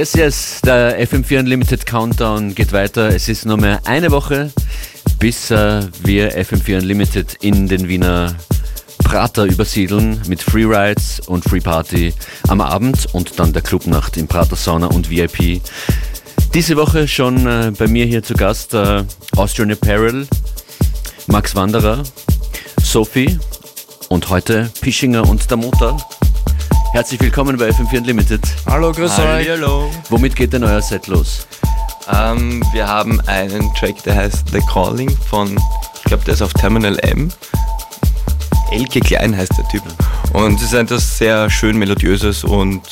Yes, yes, der FM4 Unlimited Countdown geht weiter. Es ist nur mehr eine Woche, bis äh, wir FM4 Unlimited in den Wiener Prater übersiedeln mit Freerides und Free Party am Abend und dann der Clubnacht im Prater Sauna und VIP. Diese Woche schon äh, bei mir hier zu Gast äh, Austrian Apparel, Max Wanderer, Sophie und heute Pischinger und der Motor. Herzlich willkommen bei FM4 Unlimited. Hallo, grüß euch. Hallo. Womit geht denn euer Set los? Ähm, wir haben einen Track, der heißt The Calling von, ich glaube, der ist auf Terminal M. Elke Klein heißt der Typ. Und es ist etwas sehr schön melodiöses und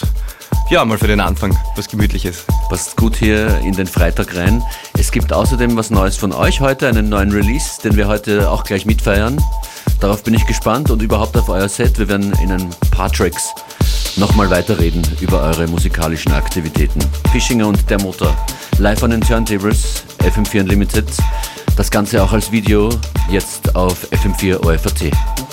ja, mal für den Anfang was Gemütliches. Passt gut hier in den Freitag rein. Es gibt außerdem was Neues von euch heute, einen neuen Release, den wir heute auch gleich mitfeiern. Darauf bin ich gespannt und überhaupt auf euer Set. Wir werden in ein paar Tracks nochmal weiterreden über eure musikalischen Aktivitäten. Fischinger und der Motor. Live an den Turntables, FM4 Unlimited. Das Ganze auch als Video, jetzt auf FM4 OFAT.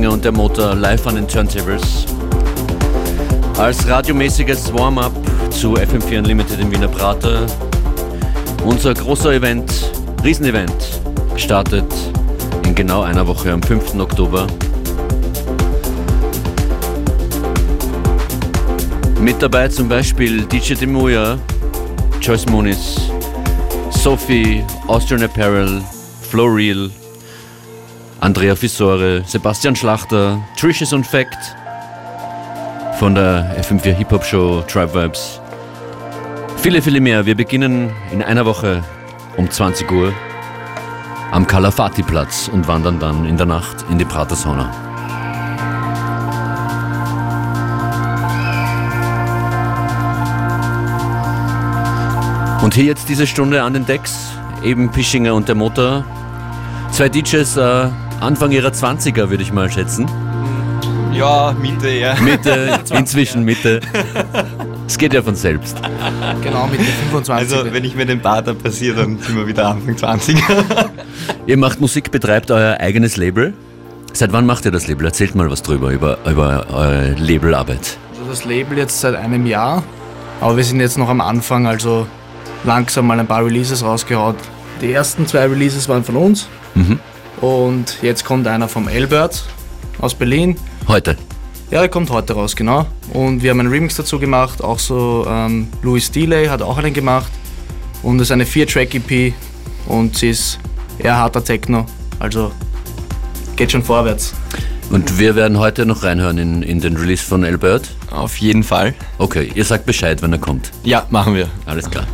Pischinger und der Motor live an den Turntables. Als radiomäßiges Warm-up zu FM4 Unlimited im Wiener Prater. Unser großer Event, Riesenevent, startet in genau einer Woche am 5. Oktober. Mit dabei zum Beispiel DJ Demuya, Joyce Moniz, Sophie, Austrian Apparel, Flowreel, Andrea Fissore, Sebastian Schlachter, Trishes und Fact von der FM4 Hip Hop Show Tribe Vibes. Viele, viele mehr. Wir beginnen in einer Woche um 20 Uhr am Kalafati Platz und wandern dann in der Nacht in die Prater Sauna. Und hier jetzt diese Stunde an den Decks, eben Pischinger und der Motor. Zwei DJs äh, Anfang ihrer 20er, würde ich mal schätzen. Ja, Mitte eher. Mitte, inzwischen Mitte. Es geht ja von selbst. Genau, mit den 25. Also, wenn ich mir den Bart passiere, dann sind wir wieder Anfang 20. Ihr macht Musik, betreibt euer eigenes Label. Seit wann macht ihr das Label? Erzählt mal was drüber, über, über eure Labelarbeit. Also das Label jetzt seit einem Jahr, aber wir sind jetzt noch am Anfang, also langsam mal ein paar Releases rausgehaut. Die ersten zwei Releases waren von uns Mhm. Und jetzt kommt einer vom Albert aus Berlin. Heute. Ja, der kommt heute raus, genau. Und wir haben einen Remix dazu gemacht, auch so ähm, Louis Delay hat auch einen gemacht. Und es ist eine 4-Track-EP und sie ist eher harter Techno, also geht schon vorwärts. Und wir werden heute noch reinhören in, in den Release von Albert. Auf jeden Fall. Okay, ihr sagt Bescheid, wenn er kommt. Ja, machen wir. Alles klar.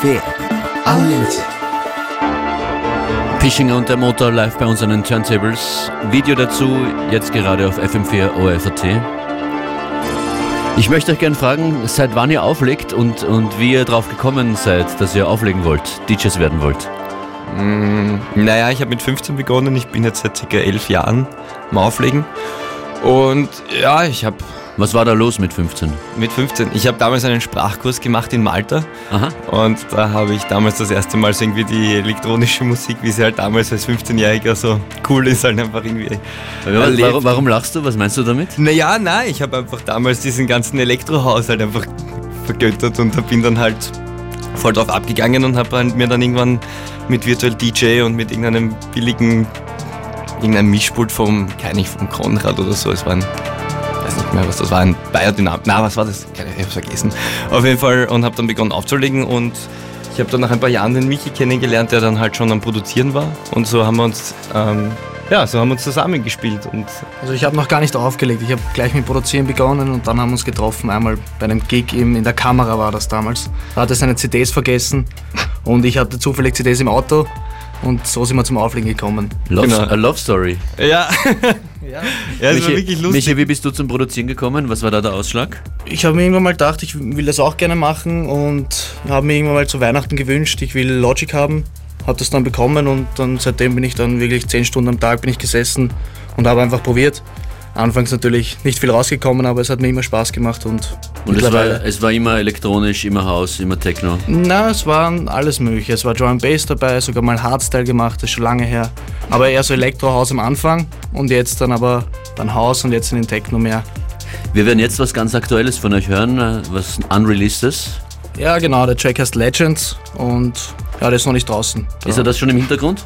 Fair. Unlimited. Fischinger und der Motor live bei uns an den Turntables. Video dazu jetzt gerade auf FM4 OFAT. Ich möchte euch gerne fragen, seit wann ihr auflegt und, und wie ihr drauf gekommen seid, dass ihr auflegen wollt, DJs werden wollt. Mm, naja, ich habe mit 15 begonnen, ich bin jetzt seit ca. 11 Jahren am Auflegen. Und ja, ich habe was war da los mit 15? mit 15, ich habe damals einen Sprachkurs gemacht in Malta. Aha. Und da habe ich damals das erste Mal so irgendwie die elektronische Musik, wie sie halt damals als 15-Jähriger so cool ist, halt einfach irgendwie. Warum, warum lachst du? Was meinst du damit? Naja, nein, ich habe einfach damals diesen ganzen Elektrohaus halt einfach vergöttert und bin dann halt voll drauf abgegangen und habe mir dann irgendwann mit Virtual DJ und mit irgendeinem billigen, irgendeinem Mischpult vom, keine ich, vom Konrad oder so, es war ein, weiß nicht mehr was das war, ein Biodynam, na was war das? Ich hab's vergessen. Auf jeden Fall und habe dann begonnen aufzulegen und ich habe dann nach ein paar Jahren den Michi kennengelernt, der dann halt schon am Produzieren war und so haben wir uns, ähm, ja, so haben wir uns zusammengespielt und Also ich habe noch gar nicht aufgelegt. Ich habe gleich mit Produzieren begonnen und dann haben wir uns getroffen. Einmal bei einem Gig im, in der Kamera war das damals. Da hat er seine CDs vergessen und ich hatte zufällig CDs im Auto und so sind wir zum Auflegen gekommen. Love, Genau. A Love Story. ja, ja, es Michi, war wirklich lustig. Michi, wie bist du zum Produzieren gekommen? Was war da der Ausschlag? Ich habe mir irgendwann mal gedacht, ich will das auch gerne machen und habe mir irgendwann mal zu Weihnachten gewünscht, ich will Logic haben. Habe das dann bekommen und dann seitdem bin ich dann wirklich zehn Stunden am Tag bin ich gesessen und habe einfach probiert. Anfangs natürlich nicht viel rausgekommen, aber es hat mir immer Spaß gemacht und, Und es war, es war immer elektronisch, immer House, immer Techno. Na, es waren alles mögliche. Es war Drum Bass dabei, sogar mal Hardstyle gemacht, das ist schon lange her. Aber eher so Elektrohaus am Anfang und jetzt dann aber dann Haus und jetzt in den Techno mehr. Wir werden jetzt was ganz Aktuelles von euch hören, äh, was Unreleased ist. Ja, genau, der Track heißt Legends und ja, der ist noch nicht draußen. Ist er das schon im Hintergrund?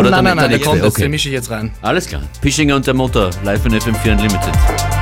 Oder nein, nein, nein, der der kommt jetzt, Okay. den mische ich jetzt rein. Alles klar. Pischinger und der Motor, live in FM4 Unlimited.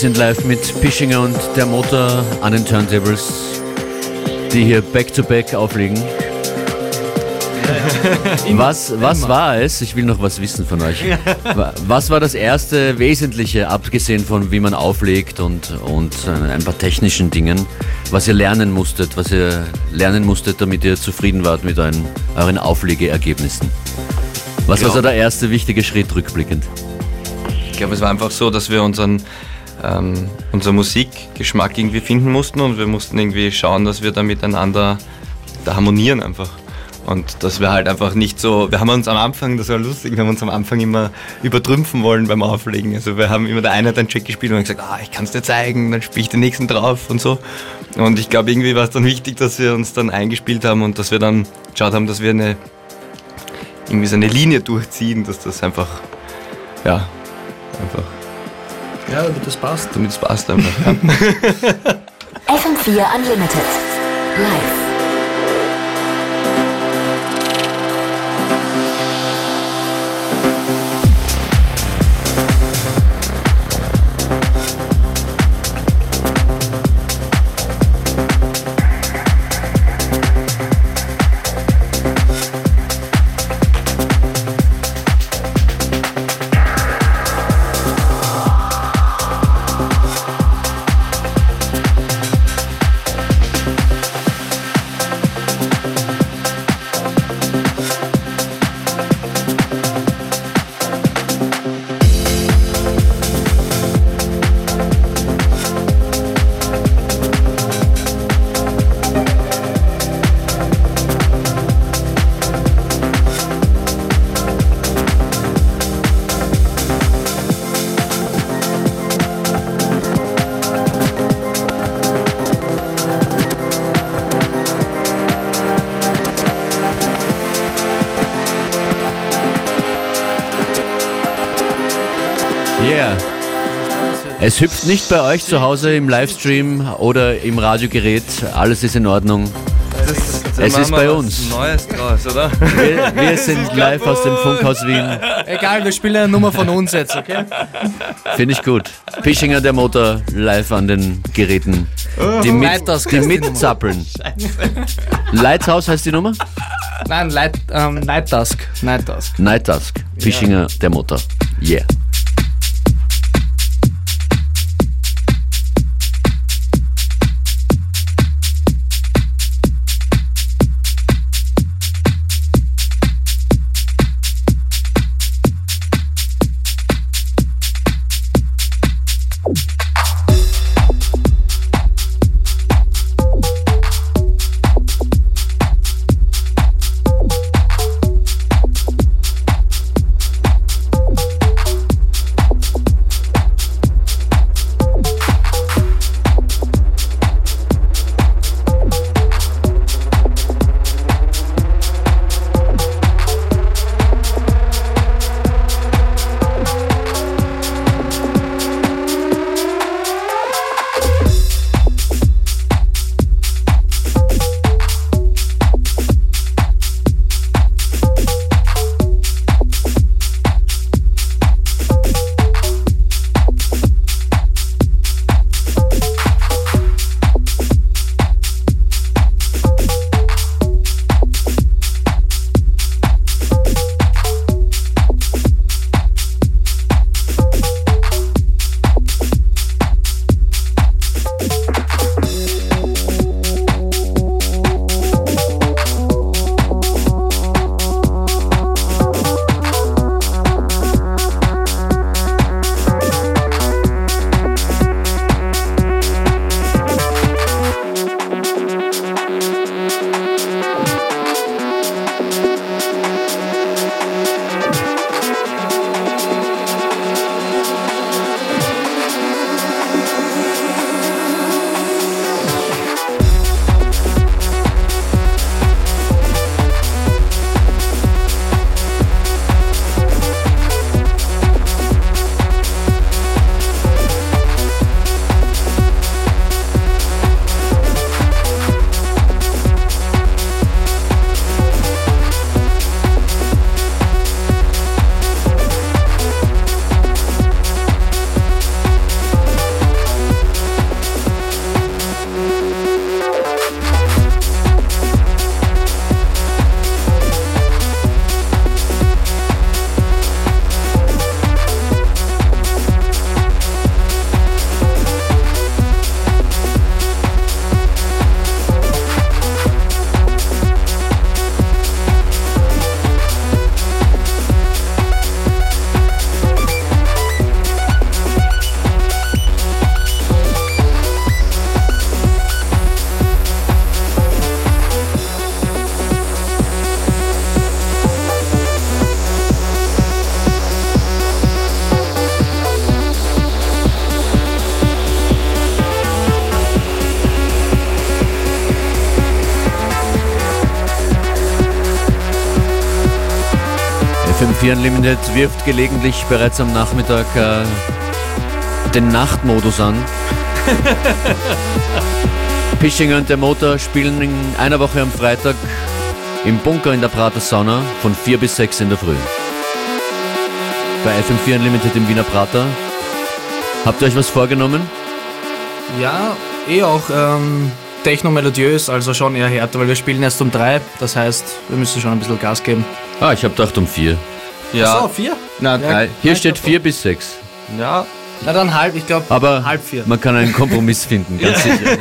sind live mit Pischinger und der Motor an den Turntables, die hier back-to-back -back auflegen. Was, was war es? Ich will noch was wissen von euch. Was war das erste Wesentliche, abgesehen von wie man auflegt und, und ein paar technischen Dingen, was ihr lernen musstet, was ihr lernen musstet, damit ihr zufrieden wart mit euren, euren Auflegeergebnissen? Was war so der erste wichtige Schritt rückblickend? Ich glaube, es war einfach so, dass wir unseren ähm, unser Musikgeschmack irgendwie finden mussten und wir mussten irgendwie schauen, dass wir da miteinander da harmonieren einfach. Und dass wir halt einfach nicht so, wir haben uns am Anfang, das war lustig, wir haben uns am Anfang immer übertrümpfen wollen beim Auflegen. Also wir haben immer der eine hat einen Track gespielt und gesagt, ah, ich kann es dir zeigen, dann spiele ich den nächsten drauf und so. Und ich glaube, irgendwie war es dann wichtig, dass wir uns dann eingespielt haben und dass wir dann geschaut haben, dass wir eine irgendwie so eine Linie durchziehen, dass das einfach, ja, einfach, Ja, damit das passt. damit es passt einfach. Ja. FM4 Unlimited. Live. Es hüpft nicht bei euch zu Hause im Livestream oder im Radiogerät. Alles ist in Ordnung. Es ist bei uns. Neues draus, oder? Wir, wir sind live aus dem Funkhaus Wien. Egal, wir spielen eine Nummer von uns jetzt, okay? Finde ich gut. Pischinger der Motor live an den Geräten. Die, mit, Lighthouse die heißt die Nummer. mitzappeln. Lighthouse heißt die Nummer? Nein, Light, ähm, Night Dusk. Night Dusk. Night Dusk. Pischinger der Motor. Yeah. FM4 Unlimited wirft gelegentlich bereits am Nachmittag äh, den Nachtmodus an. Pischinger und der Motor spielen in einer Woche am Freitag im Bunker in der Prater Sauna von 4 bis 6 in der Früh. Bei FM4 Unlimited im Wiener Prater. Habt ihr euch was vorgenommen? Ja, eh auch ähm, techno-melodiös, also schon eher härter, weil wir spielen erst um drei. Das heißt, wir müssen schon ein bisschen Gas geben. Ah, ich hab gedacht um 4. Ja, So, vier? Na, Ja, drei. Hier steht 4 bis 6. ja, Na dann halb, ich glaube Aber halb vier. man kann einen Kompromiss finden, ganz sicher.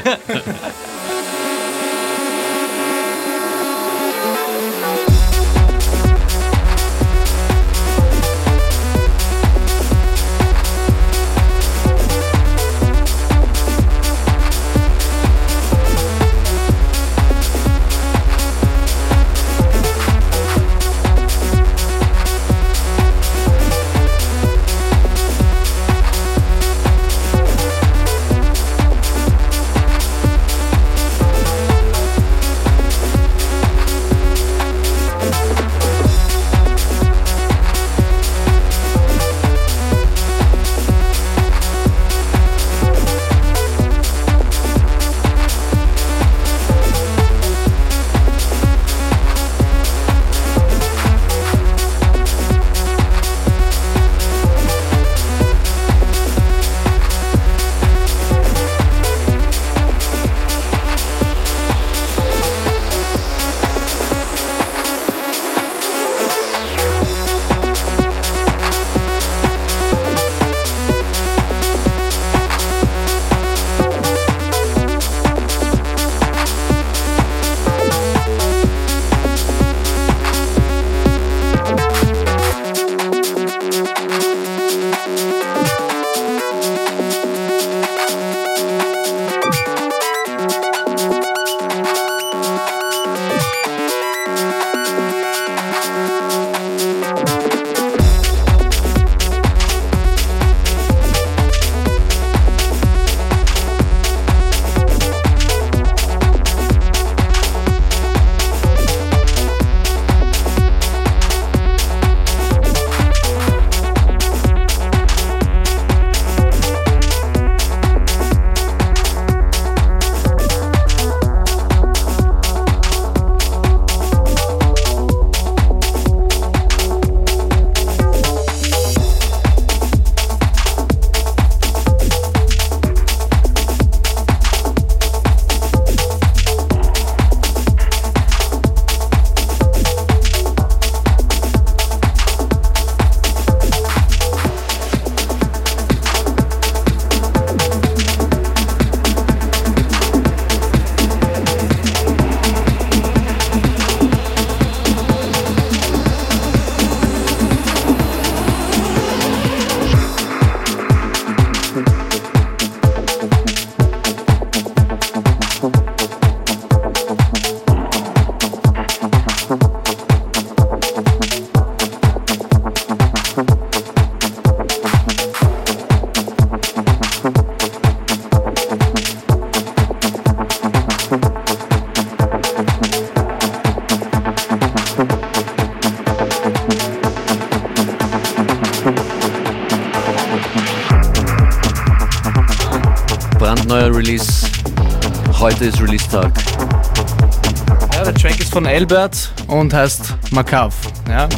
Albert und heißt Makav. Ja.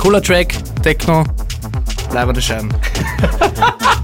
Cooler Track, Techno, bleibende Scheiben.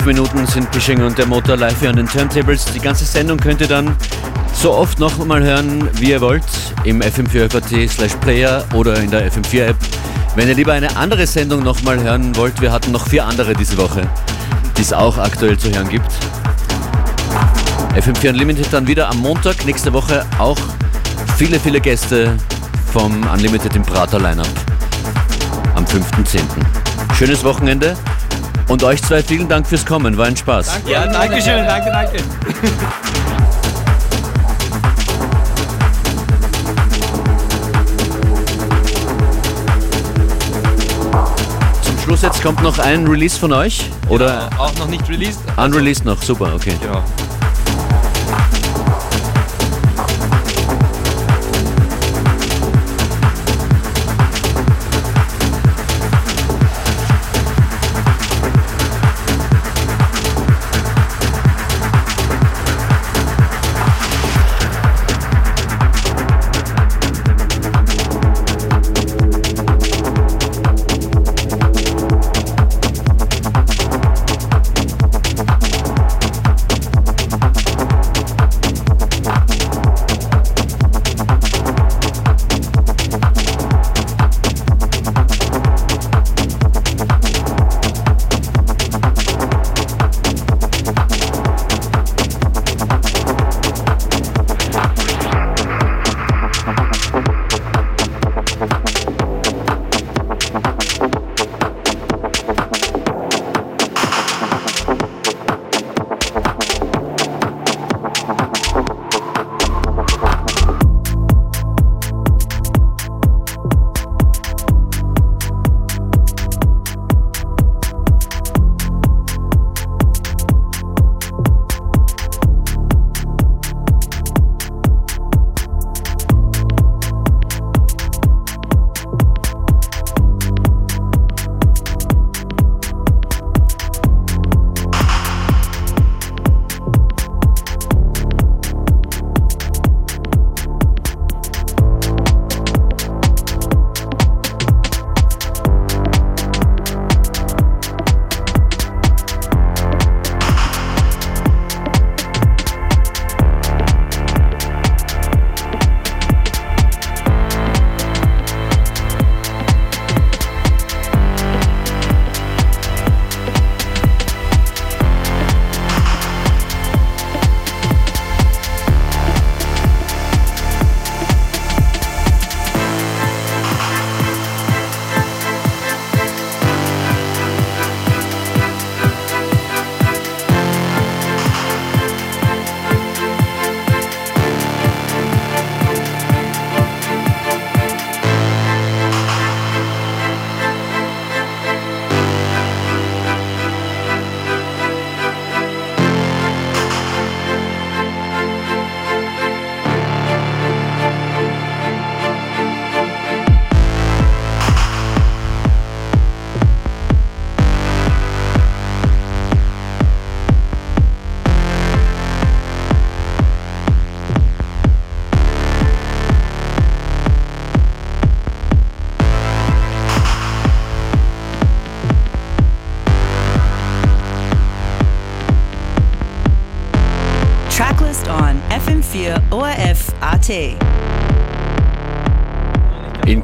fünf Minuten sind Pishing und der Motor live hier an den Turntables. Die ganze Sendung könnt ihr dann so oft noch mal hören, wie ihr wollt, im fm4 slash player oder in der FM4 App. Wenn ihr lieber eine andere Sendung noch mal hören wollt, wir hatten noch vier andere diese Woche, die es auch aktuell zu hören gibt. FM4 Unlimited dann wieder am Montag, nächste Woche auch viele, viele Gäste vom Unlimited im Prater Lineup am 5.10. Schönes Wochenende und euch zwei vielen Dank fürs Kommen, war ein Spaß. Danke, ja, danke schön, danke, danke. Zum Schluss jetzt kommt noch ein Release von euch oder Ja, auch noch nicht released. unreleased noch, super, okay. Genau.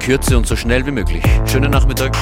Kürze und so schnell wie möglich. Schönen Nachmittag.